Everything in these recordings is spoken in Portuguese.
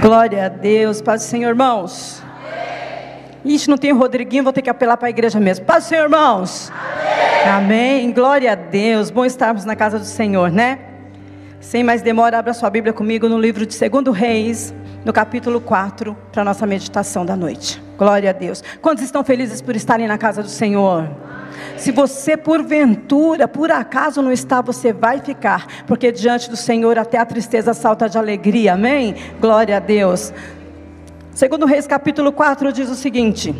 Glória a Deus. Paz do Senhor, irmãos. Ixi, não tem Rodriguinho, vou ter que apelar para a igreja mesmo. Paz do Senhor, irmãos. Amém. Amém. Glória a Deus. Bom estarmos na casa do Senhor, né? Sem mais demora, abra sua Bíblia comigo no livro de 2 Reis, no capítulo 4, para nossa meditação da noite. Glória a Deus. Quantos estão felizes por estarem na casa do Senhor? Se você porventura, por acaso não está, você vai ficar, porque diante do Senhor até a tristeza salta de alegria. Amém? Glória a Deus. Segundo Reis capítulo 4 diz o seguinte: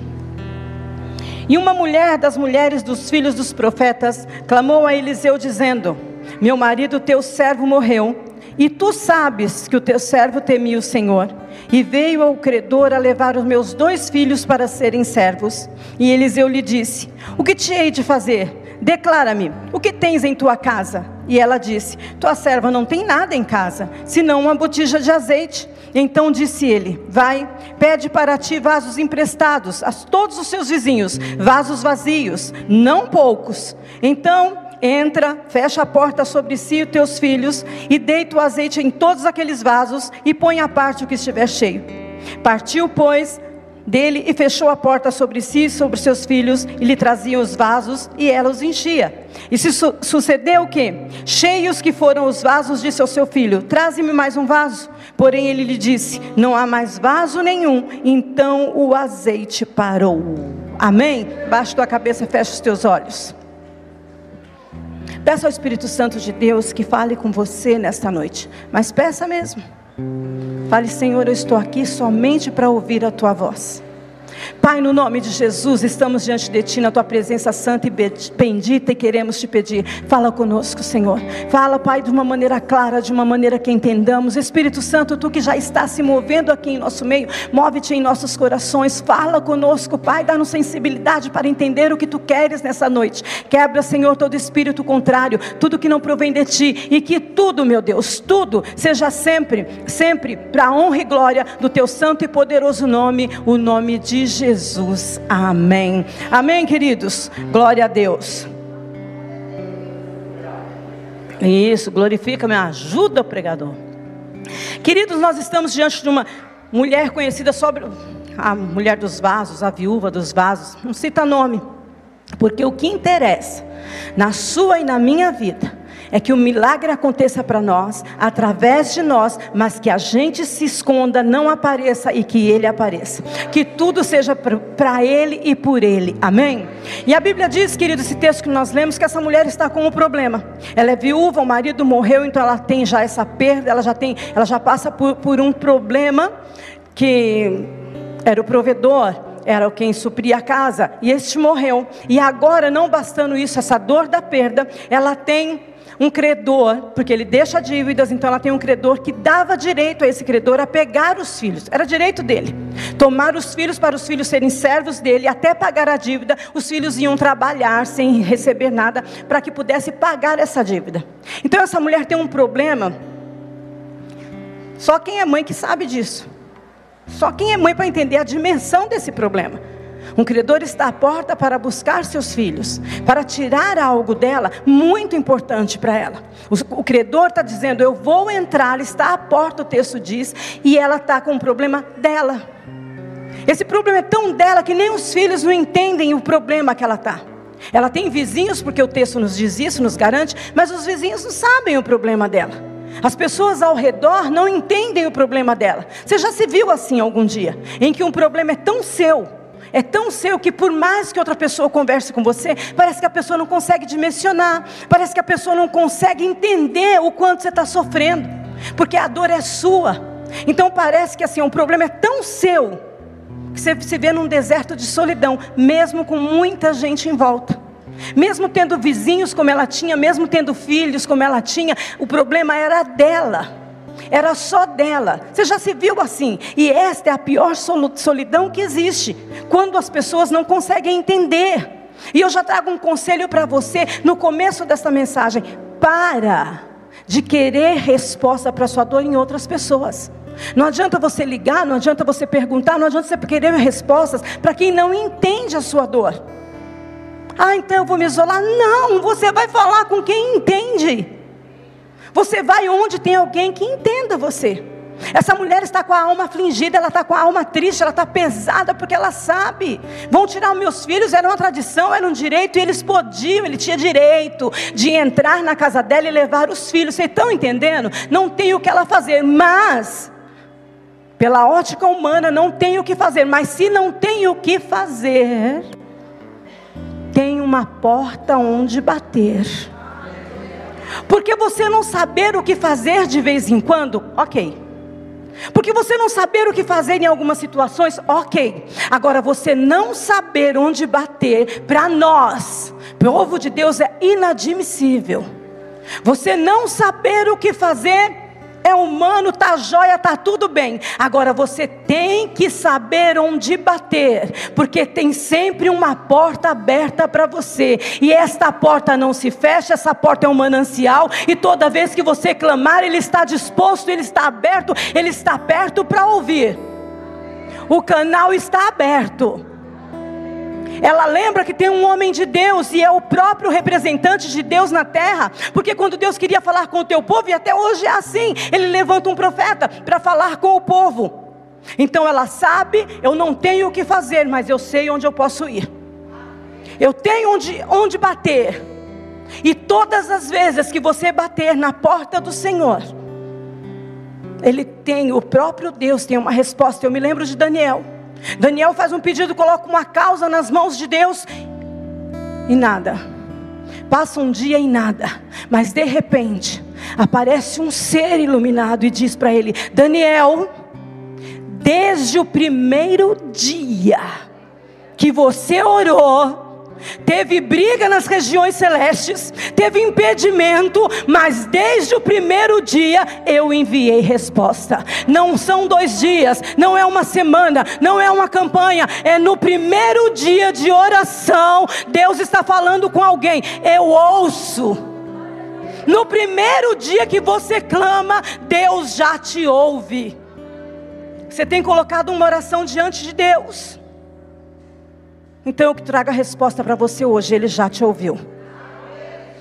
E uma mulher das mulheres dos filhos dos profetas clamou a Eliseu dizendo: Meu marido, teu servo, morreu, e tu sabes que o teu servo temia o Senhor, e veio ao credor a levar os meus dois filhos para serem servos. E Eliseu lhe disse: O que te hei de fazer? Declara-me, o que tens em tua casa? E ela disse: Tua serva não tem nada em casa, senão uma botija de azeite. Então disse ele: Vai, pede para ti vasos emprestados a todos os seus vizinhos, vasos vazios, não poucos. Então entra, fecha a porta sobre si e teus filhos, e deita o azeite em todos aqueles vasos, e põe à parte o que estiver cheio. Partiu, pois, dele e fechou a porta sobre si e sobre seus filhos, e lhe traziam os vasos, e ela os enchia. E se su sucedeu o que? Cheios que foram os vasos, disse ao seu filho: Traze-me mais um vaso. Porém ele lhe disse: Não há mais vaso nenhum. Então o azeite parou. Amém? Baixa tua cabeça, fecha os teus olhos. Peça ao Espírito Santo de Deus que fale com você nesta noite. Mas peça mesmo. Fale, Senhor, eu estou aqui somente para ouvir a tua voz. Pai, no nome de Jesus, estamos diante de Ti, na Tua presença santa e bendita, e queremos te pedir, fala conosco, Senhor. Fala, Pai, de uma maneira clara, de uma maneira que entendamos. Espírito Santo, Tu que já está se movendo aqui em nosso meio, move-te em nossos corações, fala conosco, Pai, dá-nos sensibilidade para entender o que Tu queres nessa noite. Quebra, Senhor, todo espírito contrário, tudo que não provém de Ti, e que tudo, meu Deus, tudo seja sempre, sempre para a honra e glória do Teu santo e poderoso nome, o nome de Jesus. Amém. Amém, queridos. Glória a Deus. Isso, glorifica, me ajuda, pregador. Queridos, nós estamos diante de uma mulher conhecida sobre a mulher dos vasos, a viúva dos vasos. Não cita nome, porque o que interessa na sua e na minha vida é que o milagre aconteça para nós, através de nós, mas que a gente se esconda, não apareça e que ele apareça. Que tudo seja para ele e por ele. Amém? E a Bíblia diz, querido, esse texto que nós lemos, que essa mulher está com um problema. Ela é viúva, o marido morreu, então ela tem já essa perda, ela já tem, ela já passa por, por um problema que era o provedor, era quem supria a casa, e este morreu. E agora, não bastando isso, essa dor da perda, ela tem um credor, porque ele deixa dívidas, então ela tem um credor que dava direito a esse credor a pegar os filhos, era direito dele. Tomar os filhos para os filhos serem servos dele, até pagar a dívida, os filhos iam trabalhar sem receber nada para que pudesse pagar essa dívida. Então essa mulher tem um problema. Só quem é mãe que sabe disso. Só quem é mãe para entender a dimensão desse problema. Um credor está à porta para buscar seus filhos, para tirar algo dela muito importante para ela. O, o credor está dizendo: Eu vou entrar, está à porta, o texto diz, e ela está com um problema dela. Esse problema é tão dela que nem os filhos não entendem o problema que ela está. Ela tem vizinhos, porque o texto nos diz isso, nos garante, mas os vizinhos não sabem o problema dela. As pessoas ao redor não entendem o problema dela. Você já se viu assim algum dia, em que um problema é tão seu, é tão seu que por mais que outra pessoa converse com você, parece que a pessoa não consegue dimensionar, parece que a pessoa não consegue entender o quanto você está sofrendo, porque a dor é sua. Então parece que assim, o problema é tão seu, que você se vê num deserto de solidão, mesmo com muita gente em volta. Mesmo tendo vizinhos como ela tinha, mesmo tendo filhos como ela tinha, o problema era dela era só dela. Você já se viu assim? E esta é a pior solidão que existe, quando as pessoas não conseguem entender. E eu já trago um conselho para você no começo desta mensagem: para de querer resposta para sua dor em outras pessoas. Não adianta você ligar, não adianta você perguntar, não adianta você querer respostas para quem não entende a sua dor. Ah, então eu vou me isolar? Não, você vai falar com quem entende. Você vai onde tem alguém que entenda você. Essa mulher está com a alma afligida, ela está com a alma triste, ela está pesada, porque ela sabe. Vão tirar os meus filhos, era uma tradição, era um direito, e eles podiam, ele tinha direito de entrar na casa dela e levar os filhos. Vocês estão entendendo? Não tem o que ela fazer, mas, pela ótica humana, não tem o que fazer. Mas se não tem o que fazer, uma porta onde bater. Porque você não saber o que fazer de vez em quando, ok. Porque você não saber o que fazer em algumas situações, ok. Agora, você não saber onde bater, para nós, povo de Deus, é inadmissível. Você não saber o que fazer, é humano, tá jóia, tá tudo bem. Agora você tem que saber onde bater, porque tem sempre uma porta aberta para você. E esta porta não se fecha, essa porta é um manancial, e toda vez que você clamar, ele está disposto, ele está aberto, ele está perto para ouvir. O canal está aberto. Ela lembra que tem um homem de Deus e é o próprio representante de Deus na terra, porque quando Deus queria falar com o teu povo, e até hoje é assim, ele levanta um profeta para falar com o povo. Então ela sabe, eu não tenho o que fazer, mas eu sei onde eu posso ir. Eu tenho onde, onde bater. E todas as vezes que você bater na porta do Senhor, Ele tem, o próprio Deus tem uma resposta. Eu me lembro de Daniel. Daniel faz um pedido, coloca uma causa nas mãos de Deus e nada. Passa um dia e nada, mas de repente aparece um ser iluminado e diz para ele: Daniel, desde o primeiro dia que você orou, teve briga nas regiões celestes, teve impedimento, mas desde o primeiro dia eu enviei resposta. Não são dois dias, não é uma semana, não é uma campanha, é no primeiro dia de oração. Deus está falando com alguém, eu ouço. No primeiro dia que você clama, Deus já te ouve. Você tem colocado uma oração diante de Deus. Então eu que trago a resposta para você hoje, ele já te ouviu.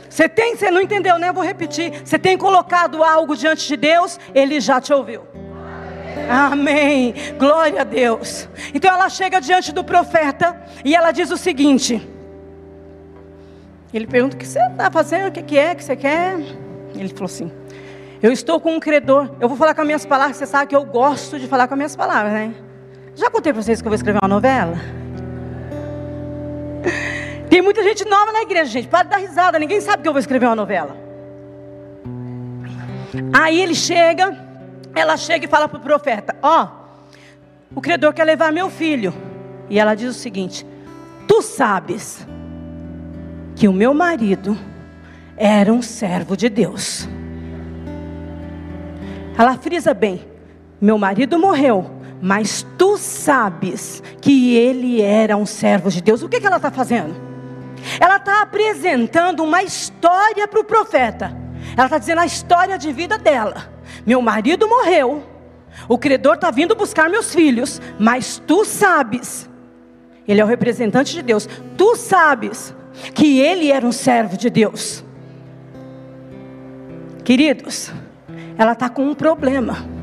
Você tem, você não entendeu, né? Eu vou repetir. Você tem colocado algo diante de Deus, ele já te ouviu. Amém. Glória a Deus. Então ela chega diante do profeta e ela diz o seguinte: Ele pergunta: O que você está fazendo? O que é que você quer? Ele falou assim: Eu estou com um credor. Eu vou falar com as minhas palavras. Você sabe que eu gosto de falar com as minhas palavras, né? Já contei para vocês que eu vou escrever uma novela? Tem muita gente nova na igreja, gente. Para dar risada. Ninguém sabe que eu vou escrever uma novela. Aí ele chega, ela chega e fala para o profeta: Ó, oh, o credor quer levar meu filho. E ela diz o seguinte: Tu sabes que o meu marido era um servo de Deus. Ela frisa bem: Meu marido morreu, mas tu sabes que ele era um servo de Deus. O que, que ela está fazendo? Ela está apresentando uma história para o profeta. Ela está dizendo a história de vida dela. Meu marido morreu. O credor está vindo buscar meus filhos. Mas tu sabes. Ele é o representante de Deus. Tu sabes que ele era um servo de Deus. Queridos, ela está com um problema.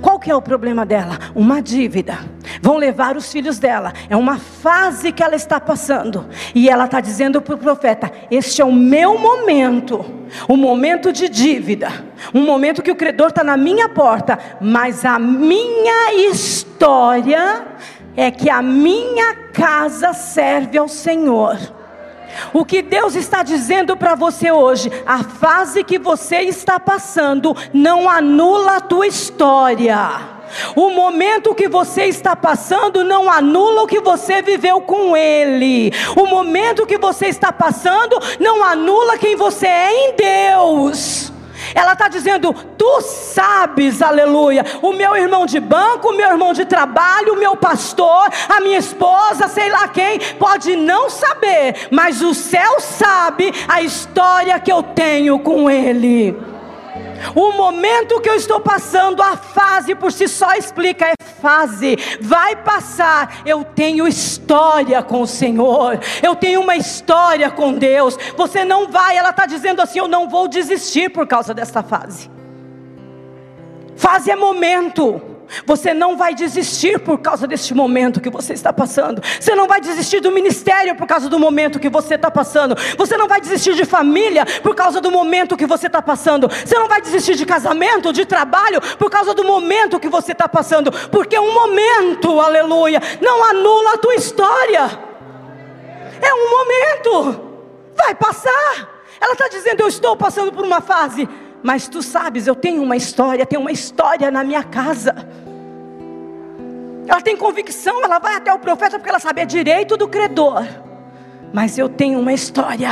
Qual que é o problema dela? Uma dívida. Vão levar os filhos dela. É uma fase que ela está passando. E ela está dizendo para o profeta: Este é o meu momento. Um momento de dívida. Um momento que o credor está na minha porta. Mas a minha história é que a minha casa serve ao Senhor. O que Deus está dizendo para você hoje, a fase que você está passando não anula a tua história. O momento que você está passando não anula o que você viveu com Ele. O momento que você está passando não anula quem você é em Deus. Ela está dizendo: Tu sabes, aleluia. O meu irmão de banco, o meu irmão de trabalho, o meu pastor, a minha esposa, sei lá quem, pode não saber, mas o céu sabe a história que eu tenho com ele. O momento que eu estou passando, a fase por si só explica, é fase, vai passar. Eu tenho história com o Senhor, eu tenho uma história com Deus. Você não vai, ela está dizendo assim: eu não vou desistir por causa dessa fase. Fase é momento. Você não vai desistir por causa deste momento que você está passando. Você não vai desistir do ministério por causa do momento que você está passando. Você não vai desistir de família por causa do momento que você está passando. Você não vai desistir de casamento, de trabalho por causa do momento que você está passando. Porque um momento, aleluia, não anula a tua história. É um momento. Vai passar. Ela está dizendo: Eu estou passando por uma fase. Mas tu sabes, eu tenho uma história, tenho uma história na minha casa. Ela tem convicção, ela vai até o profeta porque ela sabe é direito do credor. Mas eu tenho uma história.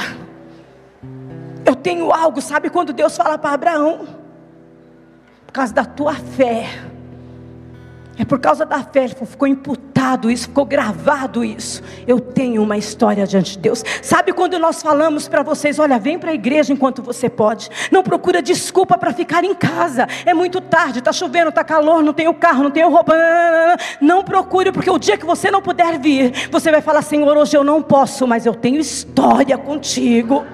Eu tenho algo, sabe quando Deus fala para Abraão? Por causa da tua fé. É por causa da fé, ficou imputado isso, ficou gravado isso. Eu tenho uma história diante de Deus. Sabe quando nós falamos para vocês, olha, vem para a igreja enquanto você pode. Não procura desculpa para ficar em casa. É muito tarde, está chovendo, está calor, não tenho carro, não tenho roupa. Não procure, porque o dia que você não puder vir, você vai falar, Senhor, hoje eu não posso, mas eu tenho história contigo.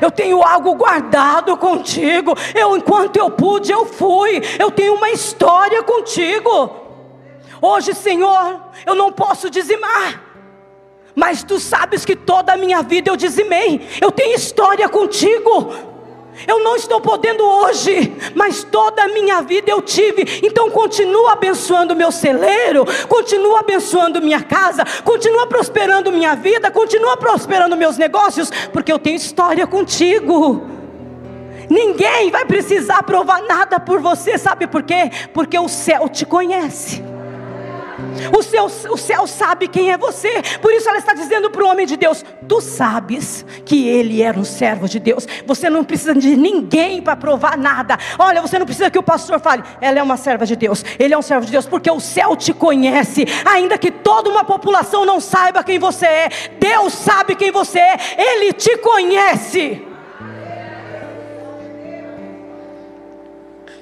Eu tenho algo guardado contigo. Eu, enquanto eu pude, eu fui. Eu tenho uma história contigo. Hoje, Senhor, eu não posso dizimar. Mas tu sabes que toda a minha vida eu dizimei. Eu tenho história contigo. Eu não estou podendo hoje, mas toda a minha vida eu tive. Então continua abençoando meu celeiro, continua abençoando minha casa, continua prosperando minha vida, continua prosperando meus negócios, porque eu tenho história contigo. Ninguém vai precisar provar nada por você, sabe por quê? Porque o céu te conhece. O céu, o céu sabe quem é você. Por isso ela está dizendo para o homem de Deus: Tu sabes que ele era um servo de Deus. Você não precisa de ninguém para provar nada. Olha, você não precisa que o pastor fale. Ela é uma serva de Deus. Ele é um servo de Deus porque o céu te conhece. Ainda que toda uma população não saiba quem você é, Deus sabe quem você é. Ele te conhece.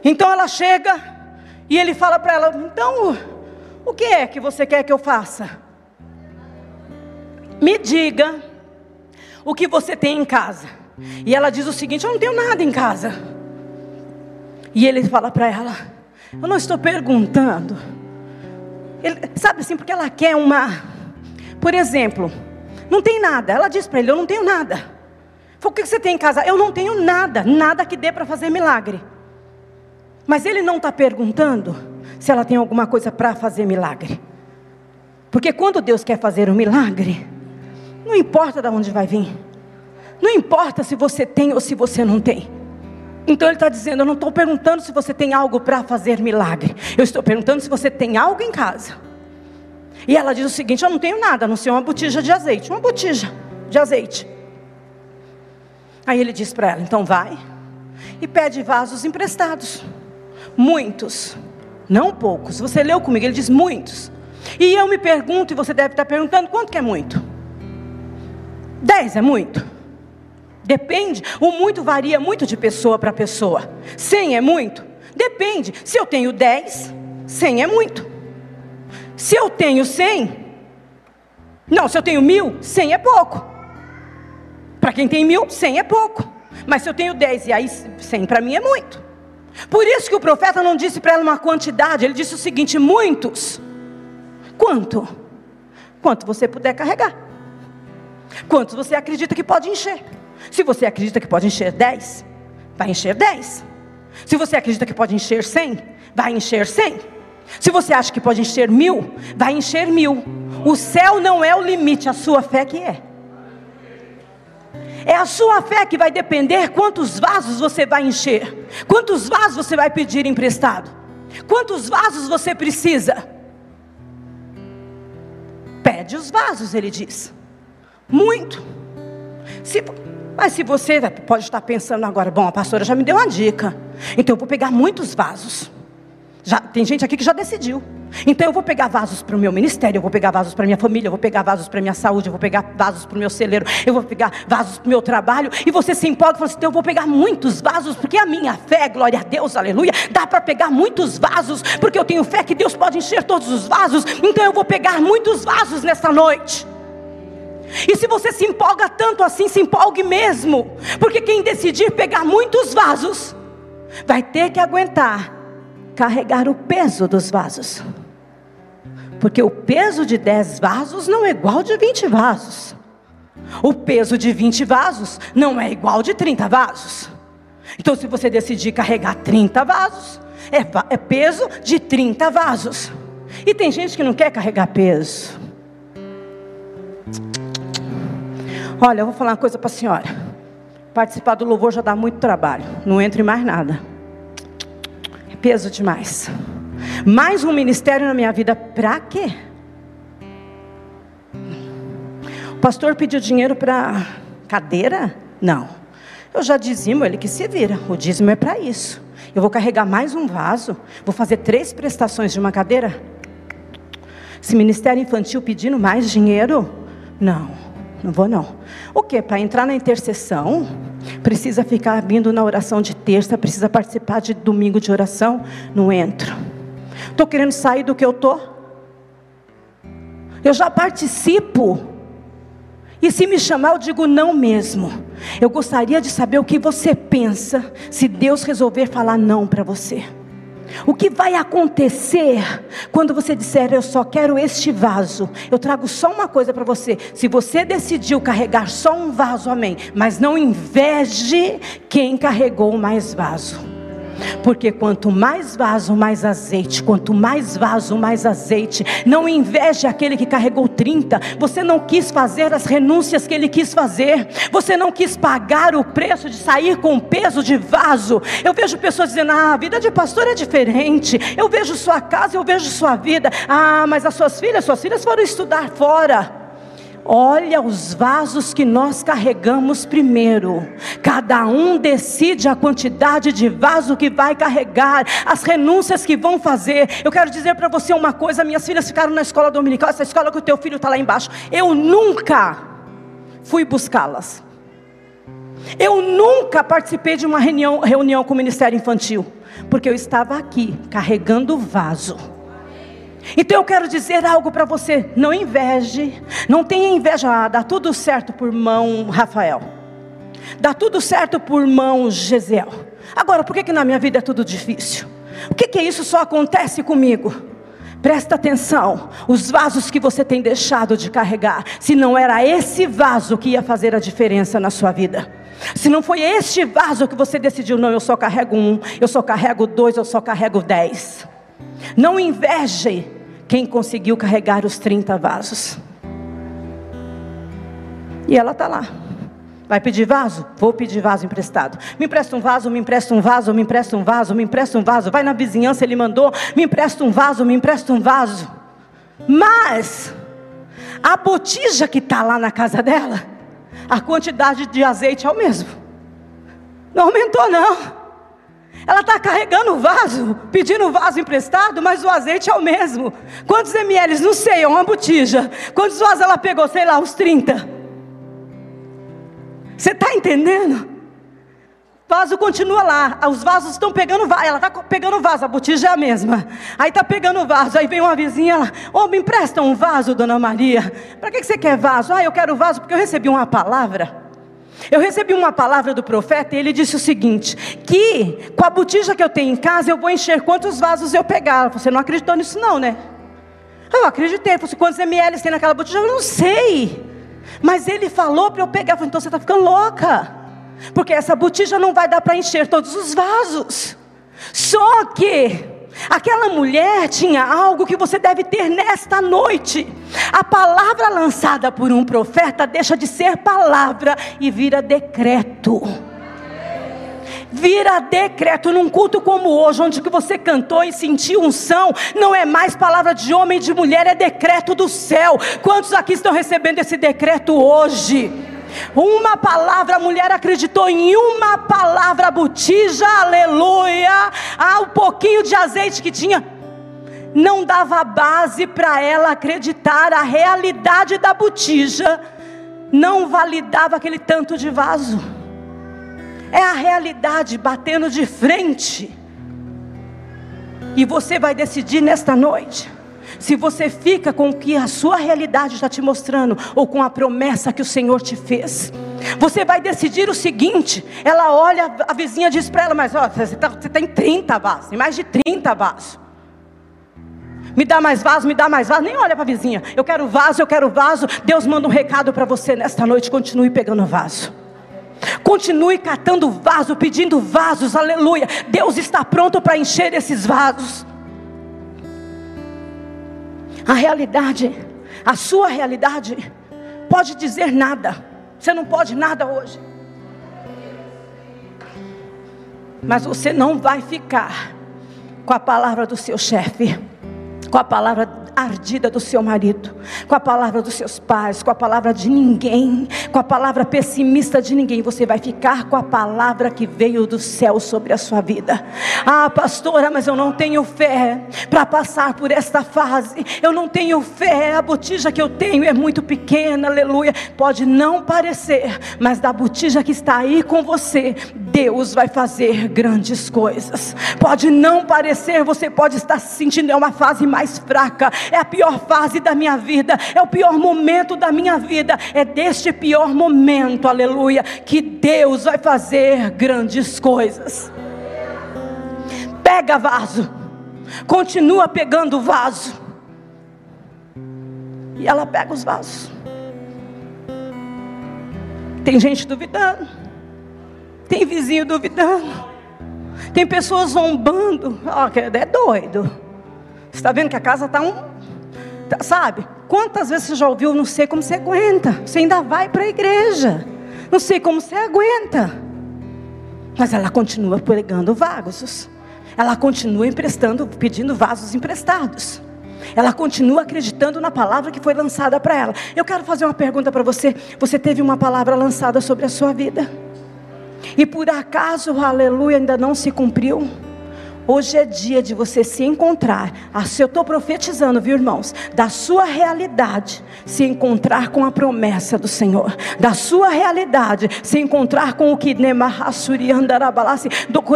Então ela chega e ele fala para ela: Então o que é que você quer que eu faça? Me diga o que você tem em casa. E ela diz o seguinte: Eu não tenho nada em casa. E ele fala para ela: Eu não estou perguntando. Ele, sabe assim, porque ela quer uma. Por exemplo, não tem nada. Ela diz para ele: Eu não tenho nada. o que você tem em casa? Eu não tenho nada, nada que dê para fazer milagre. Mas ele não está perguntando se ela tem alguma coisa para fazer milagre. Porque quando Deus quer fazer um milagre, não importa de onde vai vir, não importa se você tem ou se você não tem. Então ele está dizendo: Eu não estou perguntando se você tem algo para fazer milagre, eu estou perguntando se você tem algo em casa. E ela diz o seguinte: Eu não tenho nada, a não ser uma botija de azeite, uma botija de azeite. Aí ele diz para ela: Então vai e pede vasos emprestados, muitos não poucos. Você leu comigo, ele diz muitos. E eu me pergunto, e você deve estar perguntando, quanto que é muito? Dez é muito? Depende. O muito varia muito de pessoa para pessoa. Cem é muito? Depende. Se eu tenho dez, cem é muito. Se eu tenho cem, não, se eu tenho mil, cem é pouco. Para quem tem mil, cem é pouco. Mas se eu tenho dez e aí cem para mim é muito. Por isso que o profeta não disse para ela uma quantidade, ele disse o seguinte: muitos. Quanto? Quanto você puder carregar. Quantos você acredita que pode encher? Se você acredita que pode encher 10, vai encher 10. Se você acredita que pode encher 100, vai encher 100. Se você acha que pode encher mil, vai encher mil. O céu não é o limite, a sua fé que é. É a sua fé que vai depender quantos vasos você vai encher, quantos vasos você vai pedir emprestado, quantos vasos você precisa. Pede os vasos, ele diz. Muito. Se, mas se você pode estar pensando agora, bom, a pastora já me deu uma dica, então eu vou pegar muitos vasos. Já, tem gente aqui que já decidiu. Então eu vou pegar vasos para o meu ministério, eu vou pegar vasos para minha família, eu vou pegar vasos para minha saúde, eu vou pegar vasos para o meu celeiro, eu vou pegar vasos para o meu trabalho. E você se empolga e fala assim: então eu vou pegar muitos vasos, porque a minha fé, glória a Deus, aleluia, dá para pegar muitos vasos, porque eu tenho fé que Deus pode encher todos os vasos. Então eu vou pegar muitos vasos nesta noite. E se você se empolga tanto assim, se empolgue mesmo, porque quem decidir pegar muitos vasos, vai ter que aguentar carregar o peso dos vasos. Porque o peso de 10 vasos não é igual de 20 vasos. O peso de 20 vasos não é igual de 30 vasos. Então, se você decidir carregar 30 vasos, é, é peso de 30 vasos. E tem gente que não quer carregar peso. Olha, eu vou falar uma coisa para a senhora. Participar do louvor já dá muito trabalho. Não entre mais nada. Peso demais. Mais um ministério na minha vida, para quê? O pastor pediu dinheiro para cadeira? Não. Eu já dizimo, ele que se vira. O dízimo é para isso. Eu vou carregar mais um vaso, vou fazer três prestações de uma cadeira. Se ministério infantil pedindo mais dinheiro? Não. Não vou não. O que? Para entrar na intercessão, precisa ficar vindo na oração de terça, precisa participar de domingo de oração? Não entro. Estou querendo sair do que eu estou? Eu já participo. E se me chamar, eu digo não mesmo. Eu gostaria de saber o que você pensa se Deus resolver falar não para você. O que vai acontecer quando você disser eu só quero este vaso? Eu trago só uma coisa para você. Se você decidiu carregar só um vaso, amém. Mas não inveje quem carregou mais vaso. Porque quanto mais vaso, mais azeite. Quanto mais vaso, mais azeite. Não inveje aquele que carregou 30. Você não quis fazer as renúncias que ele quis fazer. Você não quis pagar o preço de sair com peso de vaso. Eu vejo pessoas dizendo: ah, a vida de pastor é diferente. Eu vejo sua casa, eu vejo sua vida. Ah, mas as suas filhas, suas filhas foram estudar fora. Olha os vasos que nós carregamos primeiro. Cada um decide a quantidade de vaso que vai carregar, as renúncias que vão fazer. Eu quero dizer para você uma coisa: minhas filhas ficaram na escola dominical, essa escola que o teu filho está lá embaixo. Eu nunca fui buscá-las. Eu nunca participei de uma reunião, reunião com o Ministério Infantil, porque eu estava aqui carregando vaso. Então eu quero dizer algo para você: não inveje, não tenha inveja, ah, dá tudo certo por mão Rafael, dá tudo certo por mão Gesiel. Agora, por que, que na minha vida é tudo difícil? O que, que é isso só acontece comigo? Presta atenção, os vasos que você tem deixado de carregar, se não era esse vaso que ia fazer a diferença na sua vida. Se não foi este vaso que você decidiu, não, eu só carrego um, eu só carrego dois, eu só carrego dez. Não inveje quem conseguiu carregar os 30 vasos. E ela está lá. Vai pedir vaso? Vou pedir vaso emprestado. Me empresta um vaso, me empresta um vaso, me empresta um vaso, me empresta um vaso. Vai na vizinhança, ele mandou. Me empresta um vaso, me empresta um vaso. Mas, a botija que está lá na casa dela, a quantidade de azeite é o mesmo. Não aumentou, não. Ela está carregando o vaso, pedindo o vaso emprestado, mas o azeite é o mesmo. Quantos ml? Não sei, é uma botija. Quantos vasos ela pegou? Sei lá, uns 30. Você está entendendo? O vaso continua lá, os vasos estão pegando vaso, ela está pegando vaso, a botija é a mesma. Aí está pegando vaso, aí vem uma vizinha lá, ô, oh, me empresta um vaso, dona Maria. Para que você quer vaso? Ah, eu quero vaso porque eu recebi uma palavra. Eu recebi uma palavra do profeta e ele disse o seguinte: que com a botija que eu tenho em casa eu vou encher quantos vasos eu pegar. Você não acreditou nisso, não, né? Eu acreditei. Ele falou quantos ml tem naquela botija? Eu não sei. Mas ele falou para eu pegar. Eu falei, então você está ficando louca. Porque essa botija não vai dar para encher todos os vasos. Só que Aquela mulher tinha algo que você deve ter nesta noite. A palavra lançada por um profeta deixa de ser palavra e vira decreto. Vira decreto num culto como hoje, onde que você cantou e sentiu unção, não é mais palavra de homem e de mulher, é decreto do céu. Quantos aqui estão recebendo esse decreto hoje? Uma palavra, a mulher acreditou em uma palavra, botija, aleluia. Ah, o pouquinho de azeite que tinha não dava base para ela acreditar a realidade da botija, não validava aquele tanto de vaso. É a realidade batendo de frente. E você vai decidir nesta noite se você fica com o que a sua realidade está te mostrando, ou com a promessa que o Senhor te fez. Você vai decidir o seguinte: ela olha, a vizinha diz para ela, mas ó, você, tá, você tem 30 vasos, tem mais de 30 vasos. Me dá mais vaso, me dá mais vaso. Nem olha para a vizinha. Eu quero vaso, eu quero vaso. Deus manda um recado para você nesta noite. Continue pegando vaso. Continue catando vaso, pedindo vasos. Aleluia. Deus está pronto para encher esses vasos. A realidade, a sua realidade, pode dizer nada. Você não pode nada hoje. Mas você não vai ficar com a palavra do seu chefe com a palavra ardida do seu marido, com a palavra dos seus pais, com a palavra de ninguém, com a palavra pessimista de ninguém. Você vai ficar com a palavra que veio do céu sobre a sua vida. Ah, pastora, mas eu não tenho fé para passar por esta fase. Eu não tenho fé. A botija que eu tenho é muito pequena, aleluia. Pode não parecer, mas da botija que está aí com você, Deus vai fazer grandes coisas. Pode não parecer, você pode estar se sentindo é uma fase mais fraca, é a pior fase da minha vida, é o pior momento da minha vida. É deste pior momento, aleluia, que Deus vai fazer grandes coisas. Pega vaso, continua pegando vaso. E ela pega os vasos. Tem gente duvidando. Tem vizinho duvidando. Tem pessoas zombando. Oh, é doido. Você está vendo que a casa está um. Tá, sabe? Quantas vezes você já ouviu? Não sei como você aguenta. Você ainda vai para a igreja. Não sei como você aguenta. Mas ela continua pregando vasos. Ela continua emprestando, pedindo vasos emprestados. Ela continua acreditando na palavra que foi lançada para ela. Eu quero fazer uma pergunta para você. Você teve uma palavra lançada sobre a sua vida? E por acaso o aleluia ainda não se cumpriu? Hoje é dia de você se encontrar. Ah, eu estou profetizando, viu, irmãos? Da sua realidade, se encontrar com a promessa do Senhor. Da sua realidade, se encontrar com o que do que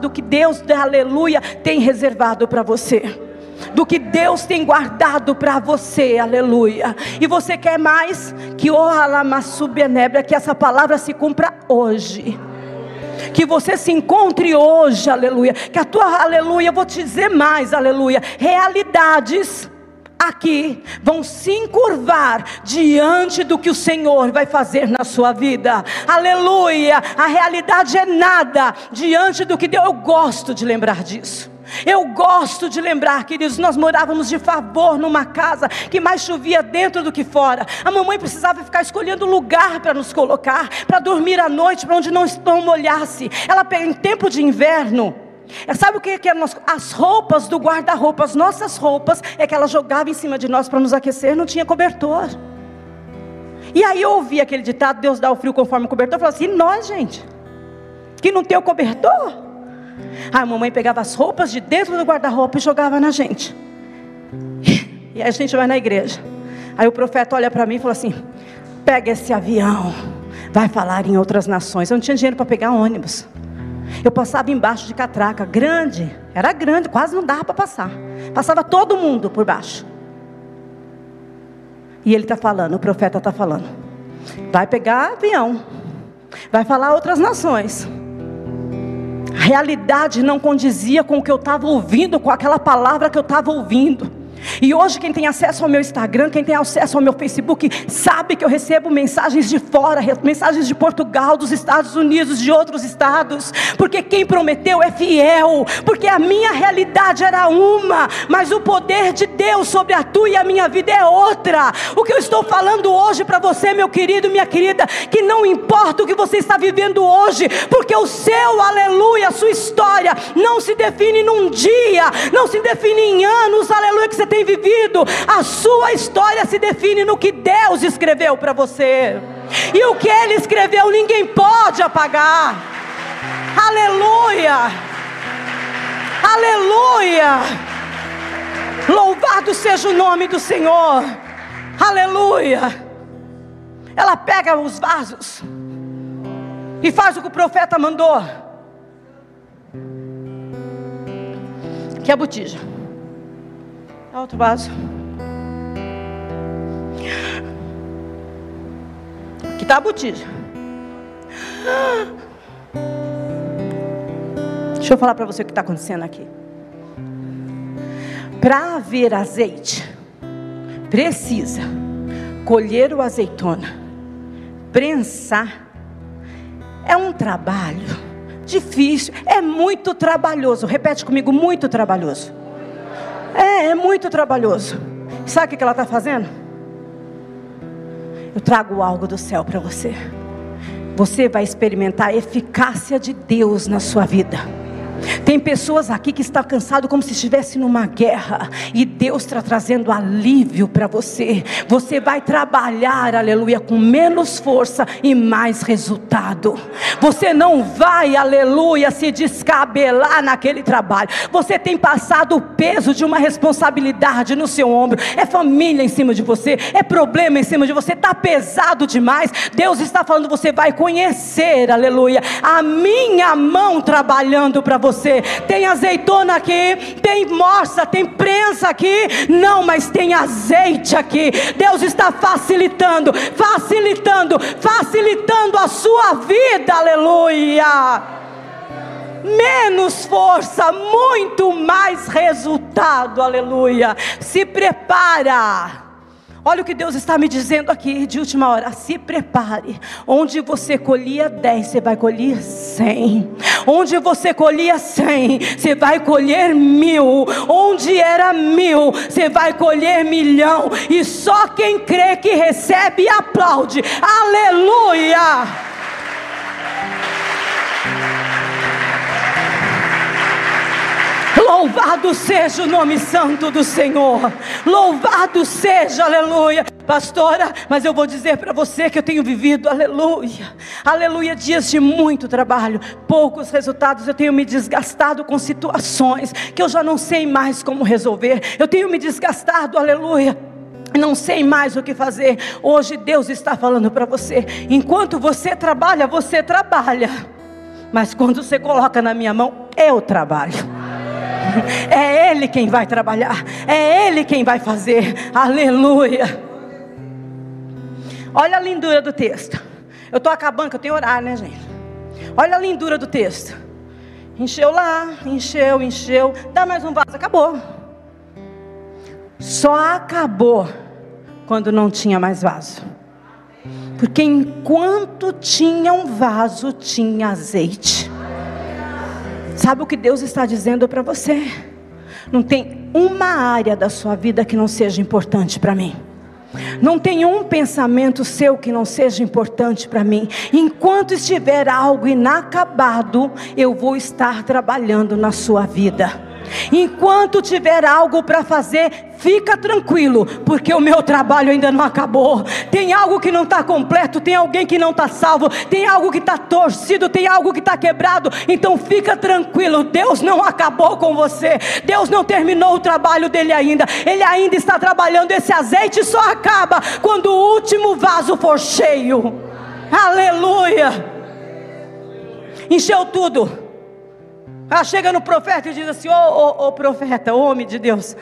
do que Deus, aleluia, tem reservado para você do que Deus tem guardado para você, aleluia. E você quer mais que o alamassubenebra, que essa palavra se cumpra hoje. Que você se encontre hoje, aleluia. Que a tua, aleluia, eu vou te dizer mais, aleluia. Realidades aqui vão se encurvar diante do que o Senhor vai fazer na sua vida. Aleluia! A realidade é nada diante do que Deus. Eu gosto de lembrar disso. Eu gosto de lembrar, queridos, nós morávamos de favor numa casa que mais chovia dentro do que fora. A mamãe precisava ficar escolhendo lugar para nos colocar, para dormir à noite, para onde não, molhasse. Ela em tempo de inverno, Sabe o que, que eram as roupas do guarda-roupa, as nossas roupas, é que ela jogava em cima de nós para nos aquecer, não tinha cobertor. E aí eu ouvi aquele ditado: Deus dá o frio conforme o cobertor. Eu assim: e nós, gente, que não tem o cobertor? A mamãe pegava as roupas de dentro do guarda-roupa e jogava na gente. E a gente vai na igreja. Aí o profeta olha para mim e fala assim: pega esse avião, vai falar em outras nações. Eu não tinha dinheiro para pegar ônibus. Eu passava embaixo de catraca, grande, era grande, quase não dava para passar. Passava todo mundo por baixo. E ele está falando, o profeta está falando: vai pegar avião, vai falar outras nações realidade não condizia com o que eu estava ouvindo, com aquela palavra que eu estava ouvindo. E hoje, quem tem acesso ao meu Instagram, quem tem acesso ao meu Facebook, sabe que eu recebo mensagens de fora, mensagens de Portugal, dos Estados Unidos, de outros estados, porque quem prometeu é fiel, porque a minha realidade era uma, mas o poder de Deus sobre a tua e a minha vida é outra. O que eu estou falando hoje para você, meu querido, minha querida, que não importa o que você está vivendo hoje, porque o seu aleluia, a sua história, não se define num dia, não se define em anos, aleluia, que você tem vivido, a sua história se define no que Deus escreveu para você. E o que Ele escreveu ninguém pode apagar. Aleluia! Aleluia! Louvado seja o nome do Senhor. Aleluia! Ela pega os vasos e faz o que o profeta mandou. Que é a botija. Outro vaso. dá a botija. Deixa eu falar para você o que está acontecendo aqui. Para haver azeite, precisa colher o azeitona, prensar. É um trabalho difícil, é muito trabalhoso. Repete comigo, muito trabalhoso. É, é muito trabalhoso. Sabe o que ela está fazendo? Eu trago algo do céu para você. Você vai experimentar a eficácia de Deus na sua vida. Tem pessoas aqui que estão cansadas como se estivesse numa guerra. E Deus está trazendo alívio para você. Você vai trabalhar, aleluia, com menos força e mais resultado. Você não vai, aleluia, se descabelar naquele trabalho. Você tem passado o peso de uma responsabilidade no seu ombro. É família em cima de você, é problema em cima de você, está pesado demais. Deus está falando, você vai conhecer, aleluia, a minha mão trabalhando para você você. Tem azeitona aqui, tem morsa, tem prensa aqui. Não, mas tem azeite aqui. Deus está facilitando, facilitando, facilitando a sua vida. Aleluia menos força, muito mais resultado, aleluia. Se prepara. Olha o que Deus está me dizendo aqui de última hora. Se prepare. Onde você colhia 10, você vai colher 100. Onde você colhia 100, você vai colher mil. Onde era mil, você vai colher milhão. E só quem crê que recebe aplaude. Aleluia! Louvado seja o nome santo do Senhor. Louvado seja, aleluia. Pastora, mas eu vou dizer para você que eu tenho vivido, aleluia. Aleluia, dias de muito trabalho, poucos resultados. Eu tenho me desgastado com situações que eu já não sei mais como resolver. Eu tenho me desgastado, aleluia não sei mais o que fazer. Hoje Deus está falando para você: enquanto você trabalha, você trabalha. Mas quando você coloca na minha mão, eu trabalho. É Ele quem vai trabalhar, é Ele quem vai fazer. Aleluia. Olha a lindura do texto. Eu estou acabando, que eu tenho orar, né, gente? Olha a lindura do texto. Encheu lá, encheu, encheu. Dá mais um vaso, acabou. Só acabou quando não tinha mais vaso. Porque enquanto tinha um vaso, tinha azeite. Sabe o que Deus está dizendo para você? Não tem uma área da sua vida que não seja importante para mim. Não tem um pensamento seu que não seja importante para mim. Enquanto estiver algo inacabado, eu vou estar trabalhando na sua vida. Enquanto tiver algo para fazer, fica tranquilo, porque o meu trabalho ainda não acabou. Tem algo que não está completo, tem alguém que não está salvo, tem algo que está torcido, tem algo que está quebrado. Então fica tranquilo, Deus não acabou com você, Deus não terminou o trabalho dele ainda, Ele ainda está trabalhando. Esse azeite só acaba quando o último vaso for cheio. Aleluia! Encheu tudo. Ela chega no profeta e diz assim: Ô oh, oh, oh, profeta, homem de Deus,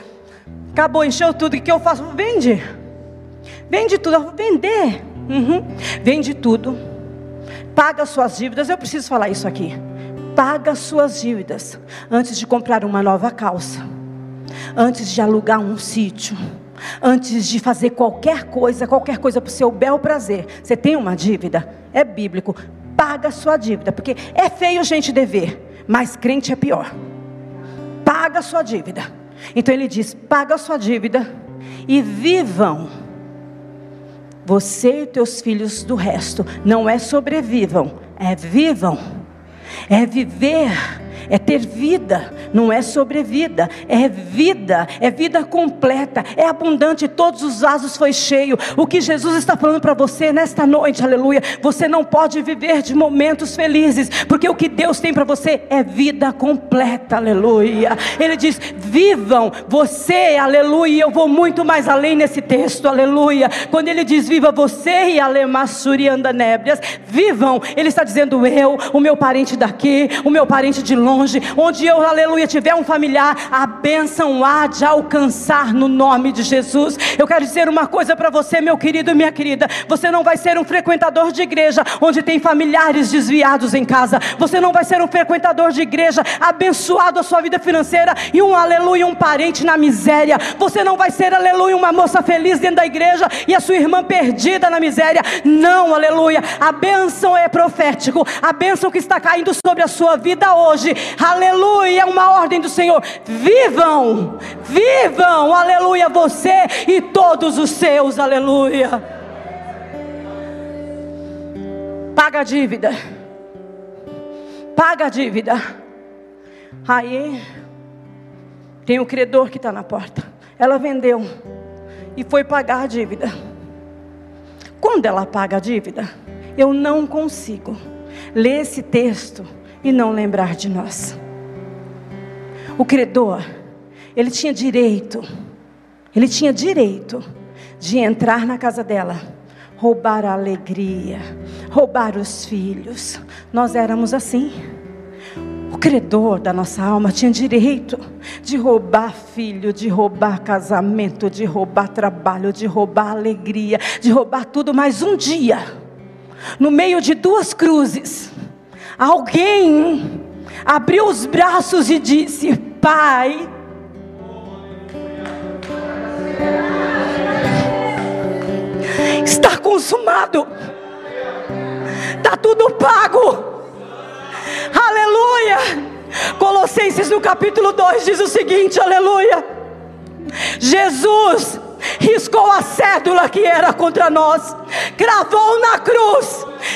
acabou, encheu tudo, o que eu faço? Vende, vende tudo, eu vou vender, uhum. vende tudo, paga suas dívidas. Eu preciso falar isso aqui. Paga suas dívidas antes de comprar uma nova calça, antes de alugar um sítio, antes de fazer qualquer coisa, qualquer coisa para o seu bel prazer. Você tem uma dívida? É bíblico. Paga sua dívida, porque é feio gente dever. Mas crente é pior. Paga a sua dívida. Então ele diz: paga a sua dívida e vivam. Você e teus filhos do resto. Não é sobrevivam, é vivam. É viver é ter vida, não é sobrevida, é vida, é vida completa, é abundante, todos os vasos foi cheio. O que Jesus está falando para você nesta noite, aleluia, você não pode viver de momentos felizes, porque o que Deus tem para você é vida completa, aleluia. Ele diz: vivam, você, aleluia. Eu vou muito mais além nesse texto, aleluia. Quando ele diz: viva você e Alemassuri anda nébrias, vivam, ele está dizendo eu, o meu parente daqui, o meu parente de longe longe, onde eu, aleluia, tiver um familiar, a bênção há de alcançar no nome de Jesus. Eu quero dizer uma coisa para você, meu querido e minha querida: você não vai ser um frequentador de igreja onde tem familiares desviados em casa, você não vai ser um frequentador de igreja abençoado a sua vida financeira e um aleluia, um parente na miséria, você não vai ser, aleluia, uma moça feliz dentro da igreja e a sua irmã perdida na miséria, não, aleluia, a bênção é profético, a bênção que está caindo sobre a sua vida hoje, aleluia, é uma ordem do Senhor, vivam, vivam, aleluia, você e todos os seus, aleluia. Paga a dívida, paga a dívida. Aí tem o um credor que está na porta. Ela vendeu e foi pagar a dívida. Quando ela paga a dívida, eu não consigo ler esse texto e não lembrar de nós. O credor, ele tinha direito, ele tinha direito de entrar na casa dela, roubar a alegria, roubar os filhos. Nós éramos assim. O credor da nossa alma tinha direito de roubar filho, de roubar casamento, de roubar trabalho, de roubar alegria, de roubar tudo, mas um dia, no meio de duas cruzes, alguém abriu os braços e disse: Pai, está consumado, está tudo pago. Aleluia! Colossenses no capítulo 2 diz o seguinte: Aleluia! Jesus riscou a cédula que era contra nós, cravou na cruz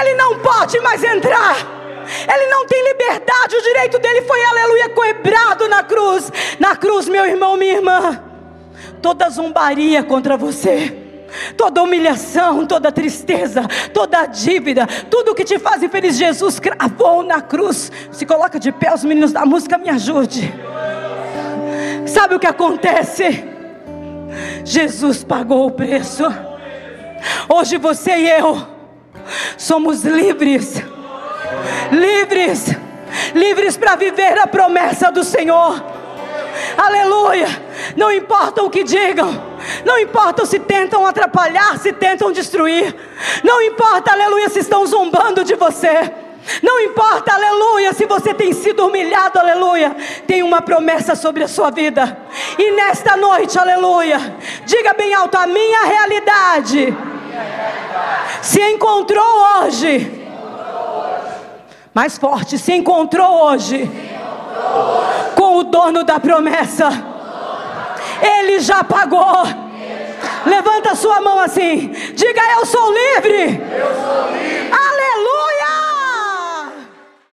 Ele não pode mais entrar. Ele não tem liberdade, o direito dele foi, aleluia, quebrado na cruz. Na cruz, meu irmão, minha irmã. Toda zombaria contra você toda humilhação, toda tristeza, toda dívida, tudo que te faz infeliz, Jesus cravou na cruz. Se coloca de pé, os meninos da música me ajude. Sabe o que acontece? Jesus pagou o preço. Hoje você e eu somos livres. Livres. Livres para viver a promessa do Senhor. Aleluia. Não importa o que digam. Não importa se tentam atrapalhar, se tentam destruir. Não importa, aleluia, se estão zombando de você. Não importa, aleluia, se você tem sido humilhado, aleluia, tem uma promessa sobre a sua vida. E nesta noite, aleluia, diga bem alto: a minha realidade se encontrou hoje. Mais forte, se encontrou hoje com o dono da promessa. Ele já pagou. Levanta sua mão assim. Diga: Eu sou livre. Eu sou livre. Aleluia.